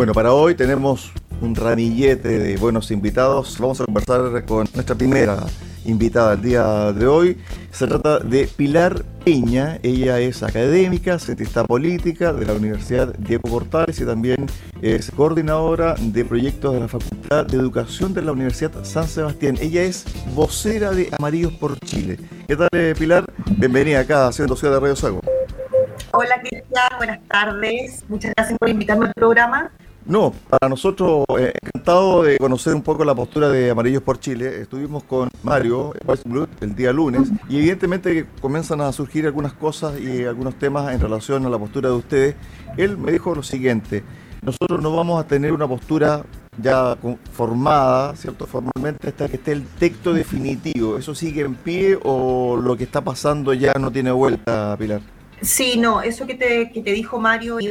Bueno, para hoy tenemos un ramillete de buenos invitados. Vamos a conversar con nuestra primera invitada el día de hoy. Se trata de Pilar Peña. Ella es académica, cientista política de la Universidad Diego Portales y también es coordinadora de proyectos de la Facultad de Educación de la Universidad San Sebastián. Ella es vocera de Amarillos por Chile. ¿Qué tal, eh, Pilar? Bienvenida acá a Ciudad de Radio Sago. Hola, Cristian. Buenas tardes. Muchas gracias por invitarme al programa. No, para nosotros, eh, encantado de conocer un poco la postura de Amarillos por Chile. Estuvimos con Mario el día lunes y evidentemente comienzan a surgir algunas cosas y algunos temas en relación a la postura de ustedes. Él me dijo lo siguiente, nosotros no vamos a tener una postura ya formada, ¿cierto? Formalmente hasta que esté el texto definitivo. ¿Eso sigue en pie o lo que está pasando ya no tiene vuelta, Pilar? Sí, no, eso que te, que te dijo Mario, y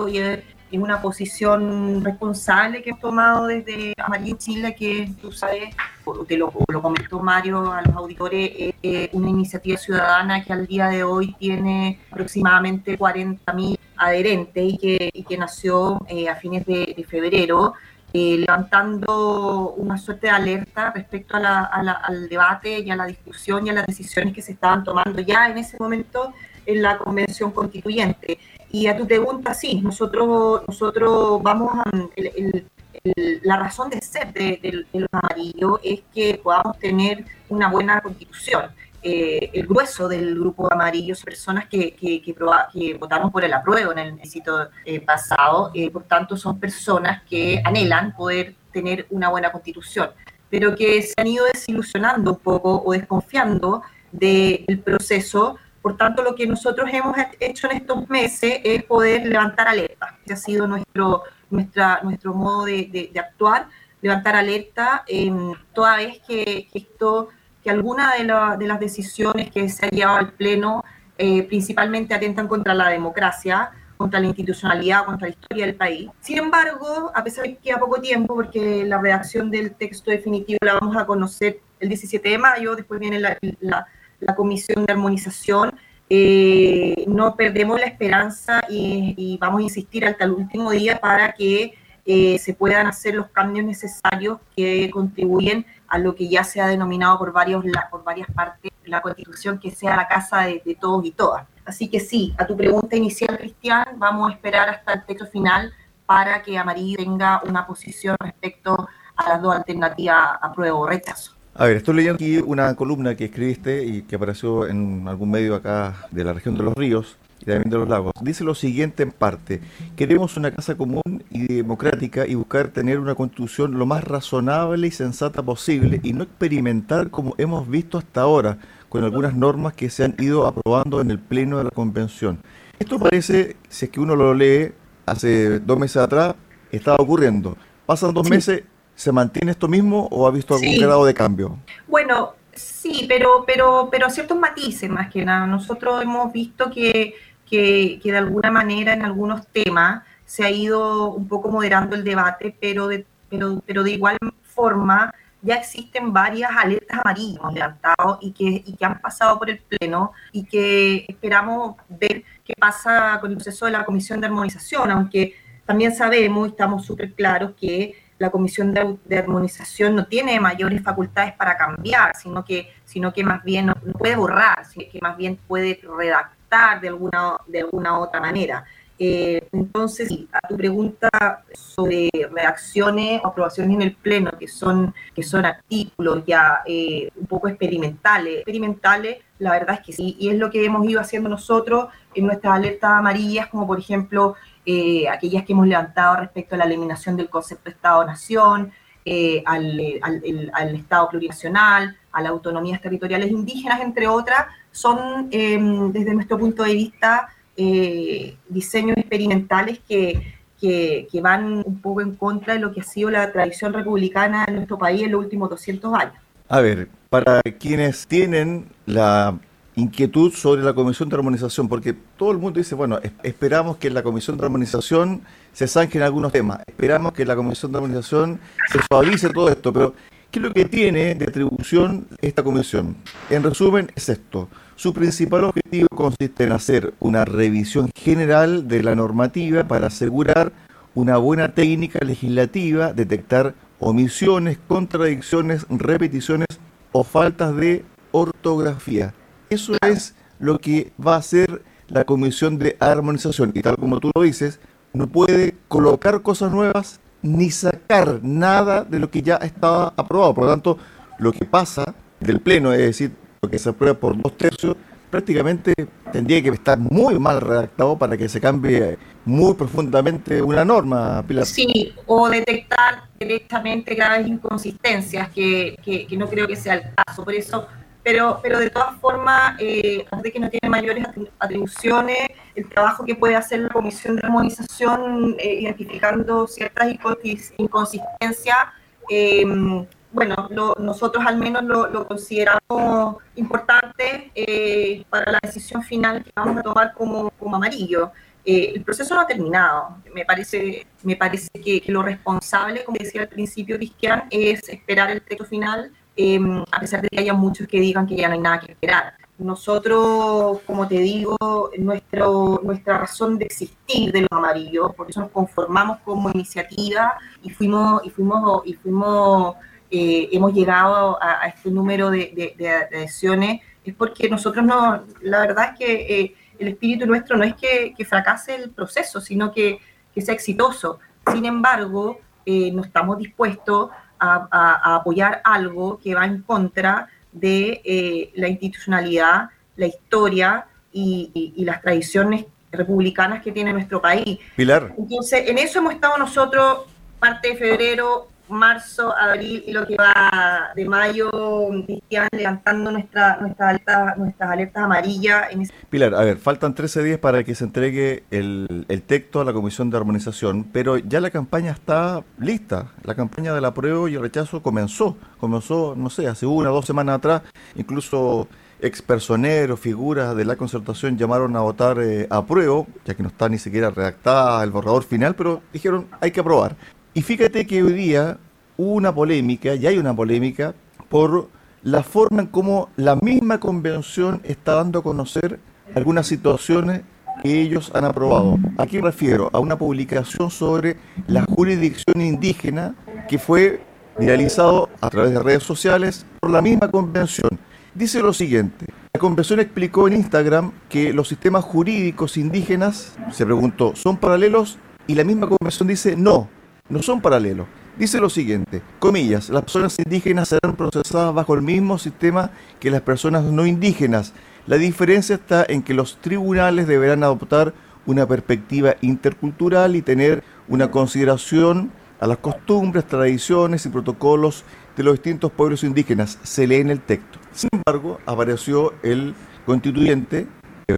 es una posición responsable que hemos tomado desde Amarillo Chile, que tú sabes, te lo, comentó Mario a los auditores, es una iniciativa ciudadana que al día de hoy tiene aproximadamente 40.000 adherentes y que, y que nació eh, a fines de, febrero. Eh, levantando una suerte de alerta respecto a la, al debate y a la discusión y a las decisiones que se estaban tomando ya en ese momento en la convención constituyente. Y a tu pregunta, sí, nosotros, nosotros vamos a... la razón de ser de, los amarillos es que podamos tener una buena constitución. Eh, el grueso del grupo amarillo son personas que, que, que, votaron por el apruebo en el necesito eh, pasado, eh, por tanto son personas que anhelan poder tener una buena constitución, pero que se han ido desilusionando un poco o desconfiando del proceso por tanto, lo que nosotros hemos hecho en estos meses es poder levantar alerta. Ese ha sido nuestro, nuestra, nuestro modo de, actuar, levantar alerta en toda vez que, esto, que alguna de, de, las decisiones que se han llevado al Pleno eh, principalmente atentan contra la democracia, contra la institucionalidad, contra la historia del país. Sin embargo, a pesar de que queda poco tiempo, porque la redacción del texto definitivo la vamos a conocer el 17 de mayo, después viene la la Comisión de Armonización, eh, no perdemos la esperanza y, vamos a insistir hasta el último día para que eh, se puedan hacer los cambios necesarios que contribuyen a lo que ya se ha denominado por, varios, por varias partes la Constitución, que sea la casa de, de todos y todas. Así que sí, a tu pregunta inicial, Cristian, vamos a esperar hasta el texto final para que Amarillo tenga una posición respecto a las dos alternativas, apruebo o rechazo. A ver, estoy leyendo aquí una columna que escribiste y que apareció en algún medio acá de la región de los ríos y también de los lagos. Dice lo siguiente en parte, queremos una casa común y democrática y buscar tener una constitución lo más razonable y sensata posible y no experimentar como hemos visto hasta ahora con algunas normas que se han ido aprobando en el pleno de la convención. Esto parece, si es que uno lo lee hace dos meses atrás, estaba ocurriendo. Pasan dos meses ¿Se mantiene esto mismo o ha visto algún grado de cambio? Bueno, sí, pero, pero, pero ciertos matices más que nada. Nosotros hemos visto que, que, de alguna manera en algunos temas se ha ido un poco moderando el debate, pero de, pero, pero de igual forma ya existen varias alertas amarillas levantadas y que, y que han pasado por el Pleno y que esperamos ver qué pasa con el proceso de la Comisión de Armonización, aunque también sabemos y estamos súper claros que la Comisión de, Armonización no tiene mayores facultades para cambiar, sino que, sino que más bien no, puede borrar, sino que más bien puede redactar de alguna, de alguna otra manera. Eh, entonces, a tu pregunta sobre reacciones o aprobaciones en el Pleno, que son, que son artículos ya eh, un poco experimentales, experimentales, la verdad es que sí, y es lo que hemos ido haciendo nosotros en nuestras alertas amarillas, como por ejemplo eh, aquellas que hemos levantado respecto a la eliminación del concepto Estado-Nación, eh, al, Estado plurinacional, a las autonomías territoriales indígenas, entre otras, son, em, desde nuestro punto de vista, eh, diseños experimentales que, que, que, van un poco en contra de lo que ha sido la tradición republicana en nuestro país en los últimos 200 años. A ver, para quienes tienen la inquietud sobre la Comisión de Armonización, porque todo el mundo dice, bueno, esperamos que en la Comisión de Armonización se zanjen algunos temas, esperamos que la Comisión de Armonización se suavice todo esto, pero ¿qué es lo que tiene de atribución esta comisión? En resumen, es esto. Su principal objetivo consiste en hacer una revisión general de la normativa para asegurar una buena técnica legislativa detectar omisiones, contradicciones, repeticiones o faltas de ortografía. Eso es lo que va a hacer la Comisión de Armonización. Y tal como tú lo dices, no puede colocar cosas nuevas ni sacar nada de lo que ya estaba aprobado. Por lo tanto, lo que pasa del Pleno, es decir, lo que se aprueba por dos tercios, prácticamente tendría que estar muy mal redactado para que se cambie muy profundamente una norma, Pilar. Sí, o detectar directamente graves inconsistencias, que, que, no creo que sea el caso. Por eso, pero, pero de todas formas, eh, de que no tiene mayores atribuciones, el trabajo que puede hacer la Comisión de Armonización eh, identificando ciertas inconsistencias, eh, bueno, nosotros al menos lo, consideramos importante eh, para la decisión final que vamos a tomar como, amarillo. Eh, el proceso no ha terminado. Me parece, me parece que, lo responsable, como decía al principio Cristian, es esperar el texto final, em, a pesar de que haya muchos que digan que ya no hay nada que esperar. Nosotros, como te digo, nuestro, nuestra razón de existir de los amarillos, por eso nos conformamos como iniciativa y fuimos, y fuimos, y fuimos eh, hemos llegado a, este número de, adhesiones es porque nosotros no, la verdad es que eh, el espíritu nuestro no es que, fracase el proceso, sino que, sea exitoso. Sin embargo, eh, no estamos dispuestos a, apoyar algo que va en contra de la institucionalidad, la historia y, y, las tradiciones republicanas que tiene nuestro país. Pilar. Entonces, en eso hemos estado nosotros parte de febrero marzo, abril y lo que va de mayo, Cristian, levantando nuestra, nuestra alta, nuestras alertas amarillas. Pilar, a ver, faltan 13 días para que se entregue el, texto a la Comisión de Armonización, pero ya la campaña está lista. La campaña del apruebo y el rechazo comenzó. Comenzó, no sé, hace una o dos semanas atrás, incluso expersoneros, figuras de la concertación llamaron a votar eh, apruebo, ya que no está ni siquiera redactada el borrador final, pero dijeron hay que aprobar. Y fíjate que hoy día hubo una polémica, y hay una polémica, por la forma en cómo la misma convención está dando a conocer algunas situaciones que ellos han aprobado. Aquí me refiero a una publicación sobre la jurisdicción indígena que fue realizado a través de redes sociales por la misma convención. Dice lo siguiente, la convención explicó en Instagram que los sistemas jurídicos indígenas, se preguntó, ¿son paralelos? Y la misma convención dice, no, no son paralelos. Dice lo siguiente, comillas, las personas indígenas serán procesadas bajo el mismo sistema que las personas no indígenas. La diferencia está en que los tribunales deberán adoptar una perspectiva intercultural y tener una consideración a las costumbres, tradiciones y protocolos de los distintos pueblos indígenas. Se lee en el texto. Sin embargo, apareció el constituyente,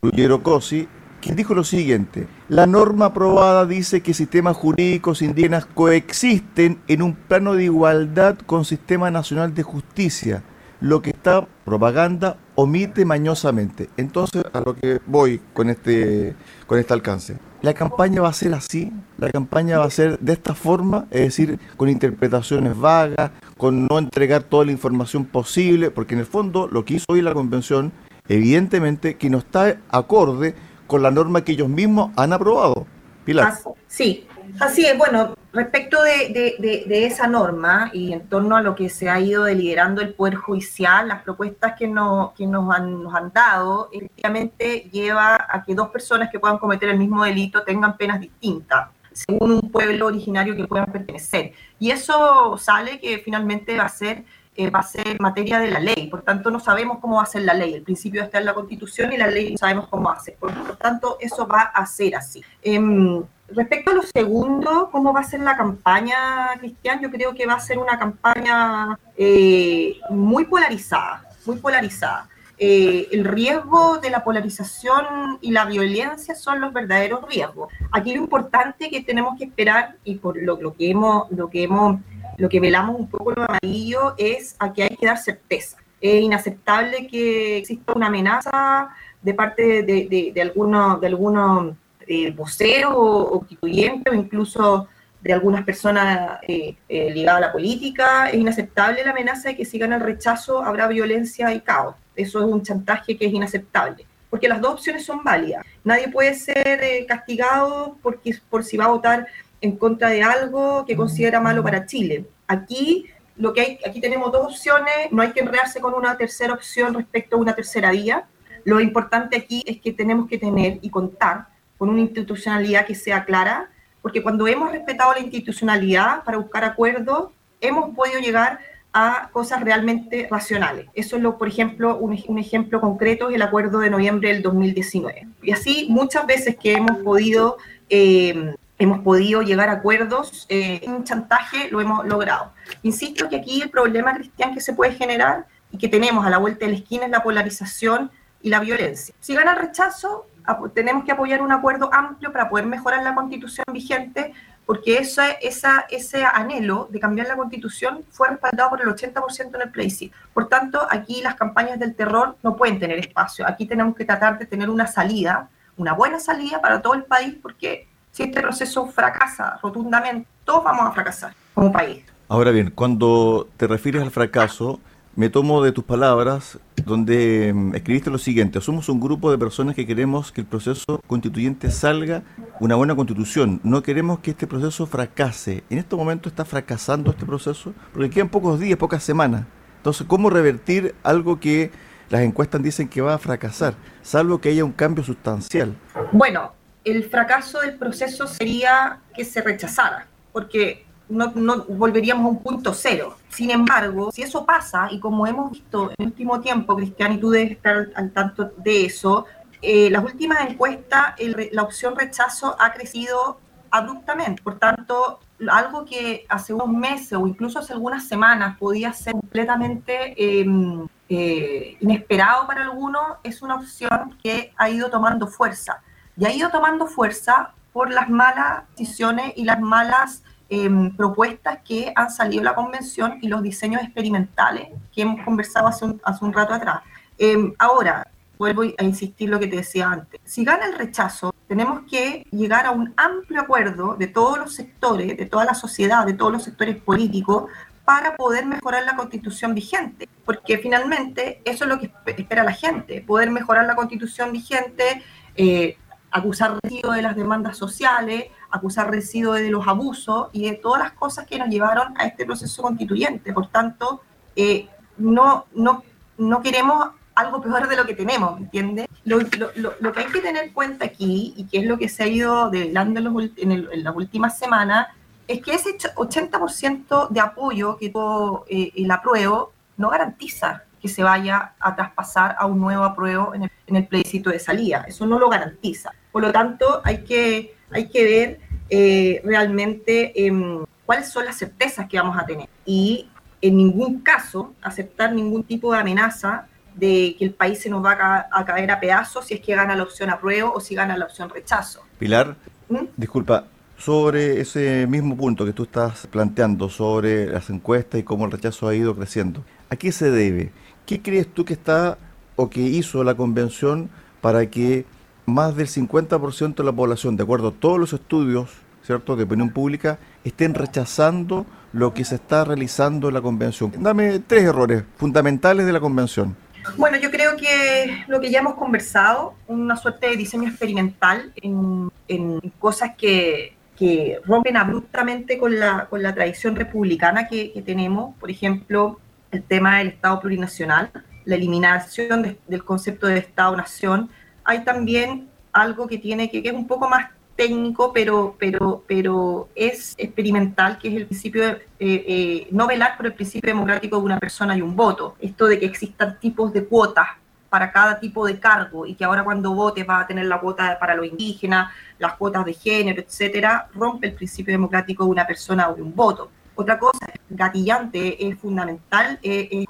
Ruggiero Cosi, quien dijo lo siguiente, la norma aprobada dice que sistemas jurídicos indígenas coexisten en un plano de igualdad con Sistema Nacional de Justicia, lo que esta propaganda omite mañosamente. Entonces, a lo que voy con este, con este alcance. La campaña va a ser así, la campaña va a ser de esta forma, es decir, con interpretaciones vagas, con no entregar toda la información posible, porque en el fondo lo que hizo hoy la convención, evidentemente que no está acorde con la norma que ellos mismos han aprobado. Pilar. sí, así es. Bueno, respecto de, esa norma y en torno a lo que se ha ido deliberando el Poder Judicial, las propuestas que, no, que nos, han, nos han dado, efectivamente lleva a que dos personas que puedan cometer el mismo delito tengan penas distintas según un pueblo originario que puedan pertenecer. Y eso sale que finalmente va a ser eh, va a ser materia de la ley. Por tanto, no sabemos cómo va a ser la ley. El principio está en la Constitución y la ley no sabemos cómo hacer. Por lo tanto, eso va a ser así. Em, respecto a lo segundo, ¿cómo va a ser la campaña, Cristian? Yo creo que va a ser una campaña eh, muy polarizada, muy polarizada. Eh, el riesgo de la polarización y la violencia son los verdaderos riesgos. Aquí lo importante que tenemos que esperar y por lo, lo que hemos, lo que hemos lo que velamos un poco lo amarillo es a que hay que dar certeza. Es inaceptable que exista una amenaza de parte de, de, algunos de algunos eh, voceros o, constituyentes o incluso de algunas personas eh, eh, ligadas a la política. Es inaceptable la amenaza de que si gana el rechazo habrá violencia y caos. Eso es un chantaje que es inaceptable porque las dos opciones son válidas. Nadie puede ser castigado porque, por si va a votar en contra de algo que considera malo para Chile. Aquí lo que hay, aquí tenemos dos opciones, no hay que enredarse con una tercera opción respecto a una tercera vía. Lo importante aquí es que tenemos que tener y contar con una institucionalidad que sea clara, porque cuando hemos respetado la institucionalidad para buscar acuerdos, hemos podido llegar a cosas realmente racionales. Eso es, lo, por ejemplo, un, ejemplo concreto es el acuerdo de noviembre del 2019. Y así muchas veces que hemos podido, eh, hemos podido llegar a acuerdos eh, chantaje, lo hemos logrado. Insisto que aquí el problema, Cristian, que se puede generar y que tenemos a la vuelta de la esquina es la polarización y la violencia. Si gana el rechazo, tenemos que apoyar un acuerdo amplio para poder mejorar la constitución vigente, porque esa, esa, ese anhelo de cambiar la constitución fue respaldado por el 80% en el plebiscito. Por tanto, aquí las campañas del terror no pueden tener espacio. Aquí tenemos que tratar de tener una salida, una buena salida para todo el país, porque si este proceso fracasa rotundamente, todos vamos a fracasar como país. Ahora bien, cuando te refieres al fracaso, me tomo de tus palabras donde mm, escribiste lo siguiente, somos un grupo de personas que queremos que el proceso constituyente salga una buena constitución, no queremos que este proceso fracase. En este momento está fracasando este proceso porque quedan pocos días, pocas semanas. Entonces, ¿cómo revertir algo que las encuestas dicen que va a fracasar, salvo que haya un cambio sustancial? Bueno, el fracaso del proceso sería que se rechazara, porque no, volveríamos a un punto cero. Sin embargo, si eso pasa, y como hemos visto en el último tiempo, Cristian, y tú debes estar al tanto de eso, eh, las últimas encuestas, la opción rechazo ha crecido abruptamente. Por tanto, algo que hace unos meses o incluso hace algunas semanas podía ser completamente em, eh, inesperado para algunos, es una opción que ha ido tomando fuerza. Y ha ido tomando fuerza por las malas decisiones y las malas Em, propuestas que han salido de la convención y los diseños experimentales que hemos conversado hace un, hace un rato atrás. Em, ahora, vuelvo a insistir lo que te decía antes. Si gana el rechazo, tenemos que llegar a un amplio acuerdo de todos los sectores, de toda la sociedad, de todos los sectores políticos, para poder mejorar la constitución vigente. Porque finalmente eso es lo que espera la gente, poder mejorar la constitución vigente, eh, acusar de las demandas sociales, acusar residuos de los abusos y de todas las cosas que nos llevaron a este proceso constituyente. Por tanto, eh, no, no, no queremos algo peor de lo que tenemos, ¿entiendes? Lo, lo, lo, que hay que tener en cuenta aquí, y que es lo que se ha ido develando en, en, las últimas semanas, es que ese 80% de apoyo que tuvo eh, el apruebo no garantiza que se vaya a traspasar a un nuevo apruebo en el, en el plebiscito de salida. Eso no lo garantiza. Por lo tanto, hay que hay que ver eh, realmente em, cuáles son las certezas que vamos a tener y en ningún caso aceptar ningún tipo de amenaza de que el país se nos va a, caer a pedazos si es que gana la opción apruebo o si gana la opción rechazo. Pilar, ¿Mm? disculpa, sobre ese mismo punto que tú estás planteando sobre las encuestas y cómo el rechazo ha ido creciendo, ¿a qué se debe? ¿Qué crees tú que está o que hizo la convención para que más del 50% de la población, de acuerdo a todos los estudios ¿cierto? de opinión pública, estén rechazando lo que se está realizando en la convención. Dame tres errores fundamentales de la convención. Bueno, yo creo que lo que ya hemos conversado, una suerte de diseño experimental en, cosas que, rompen abruptamente con la, con la tradición republicana que, tenemos, por ejemplo, el tema del Estado plurinacional, la eliminación del concepto de Estado-nación, hay también algo que tiene que, es un poco más técnico, pero, pero, pero es experimental, que es el principio eh, eh, no velar por el principio democrático de una persona y un voto. Esto de que existan tipos de cuotas para cada tipo de cargo y que ahora cuando votes va a tener la cuota para los indígenas, las cuotas de género, etcétera, rompe el principio democrático de una persona o de un voto. Otra cosa gatillante, es fundamental, es, es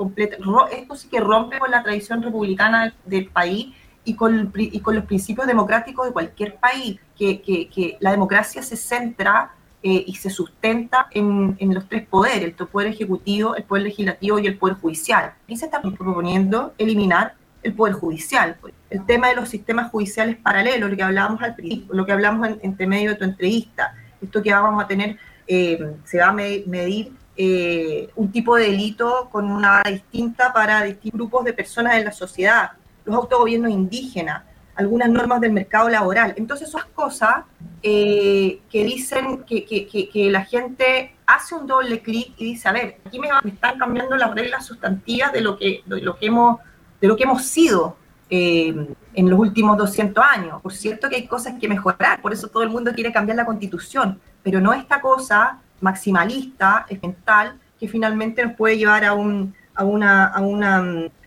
esto sí que rompe con la tradición republicana del país y con, y con los principios democráticos de cualquier país, que, que, la democracia se centra eh, y se sustenta en, en, los tres poderes, el poder ejecutivo, el poder legislativo y el poder judicial. Y se está proponiendo eliminar el poder judicial. El tema de los sistemas judiciales paralelos, lo que hablábamos al principio, lo que hablamos en, entre medio de tu entrevista, esto que vamos a tener, eh, se va a medir eh, un tipo de delito con una vara distinta para distintos grupos de personas en la sociedad los autogobiernos indígenas, algunas normas del mercado laboral. Entonces esas cosas que dicen que, la gente hace un doble clic y dice, a ver, aquí me, están cambiando las reglas sustantivas de lo que, de lo que, hemos, de lo que hemos sido en los últimos 200 años. Por cierto que hay cosas que mejorar, por eso todo el mundo quiere cambiar la constitución, pero no esta cosa maximalista, mental, que finalmente nos puede llevar a, un, a una,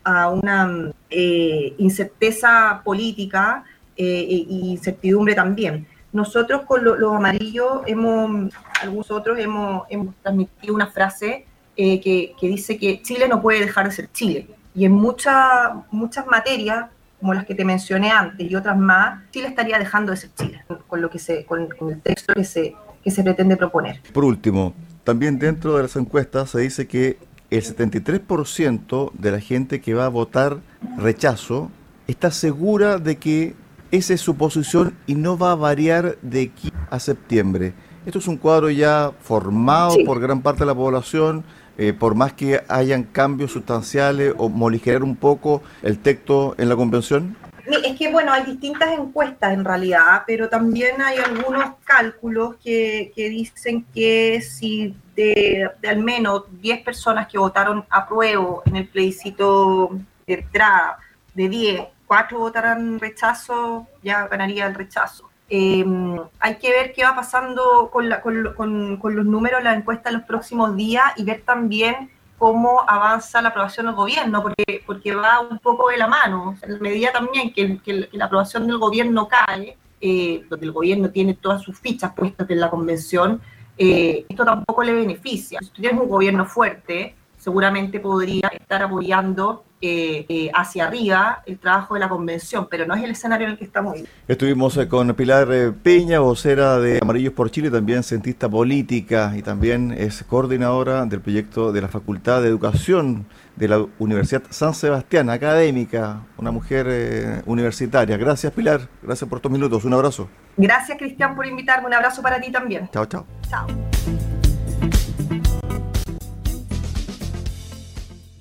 a eh, incerteza política eh, e incertidumbre también. Nosotros con los amarillos hemos, algunos otros hemos, transmitido una frase eh, que, dice que Chile no puede dejar de ser Chile. Y en muchas materias, como las que te mencioné antes y otras más, Chile estaría dejando de ser Chile, con, lo que se, con el texto que se, que se pretende proponer. Por último, también dentro de las encuestas se dice que el 73% de la gente que va a votar rechazo está segura de que esa es su posición y no va a variar de aquí a septiembre. Esto es un cuadro ya formado por gran parte de la población, eh, por más que hayan cambios sustanciales o moligerar un poco el texto en la convención. Es que, bueno, hay distintas encuestas en realidad, pero también hay algunos cálculos que, dicen que si de, al menos 10 personas que votaron a prueba en el plebiscito de entrada, de 10, 4 votarán rechazo, ya ganaría el rechazo. Em, hay que ver qué va pasando con, con, con los números de la encuesta en los próximos días y ver también cómo avanza la aprobación del gobierno, porque, porque va un poco de la mano. en la medida también que, la aprobación del gobierno cae, eh, donde el gobierno tiene todas sus fichas puestas en la convención, eh, esto tampoco le beneficia. Si tú tienes un gobierno fuerte, seguramente podría estar apoyando eh, eh, hacia arriba el trabajo de la convención, pero no es el escenario en el que estamos hoy. Estuvimos eh, con Pilar Peña, vocera de Amarillos por Chile, también cientista política y también es coordinadora del proyecto de la Facultad de Educación de la Universidad San Sebastián, académica, una mujer universitaria. Gracias Pilar, gracias por estos minutos, un abrazo. Gracias Cristian por invitarme, un abrazo para ti también. Chao, chao. Chao.